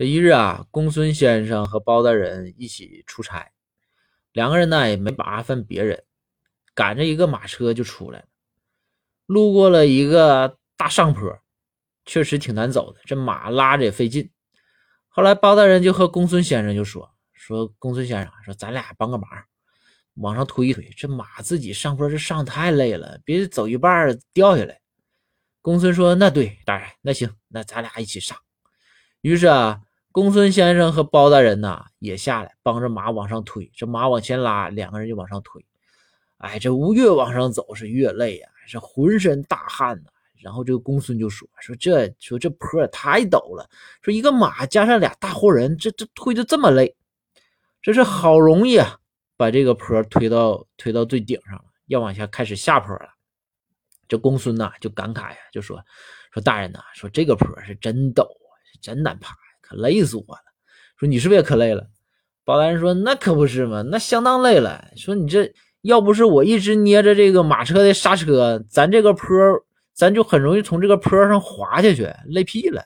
这一日啊，公孙先生和包大人一起出差，两个人呢也没麻烦别人，赶着一个马车就出来了。路过了一个大上坡，确实挺难走的，这马拉着也费劲。后来包大人就和公孙先生就说：“说公孙先生说咱俩帮个忙，往上推一推，这马自己上坡这上太累了，别走一半掉下来。”公孙说：“那对，大人，那行，那咱俩一起上。”于是啊。公孙先生和包大人呐也下来帮着马往上推，这马往前拉，两个人就往上推。哎，这吴越往上走是越累呀，是浑身大汗呐。然后这个公孙就说：“说这说这坡太陡了，说一个马加上俩大活人，这这推的这么累，这是好容易啊把这个坡推到推到最顶上了，要往下开始下坡了。”这公孙呐就感慨呀，就说：“说大人呐，说这个坡是真陡啊，是真难爬。”累死我了！说你是不是也可累了？保安说那可不是嘛，那相当累了。说你这要不是我一直捏着这个马车的刹车，咱这个坡咱就很容易从这个坡上滑下去，累屁了。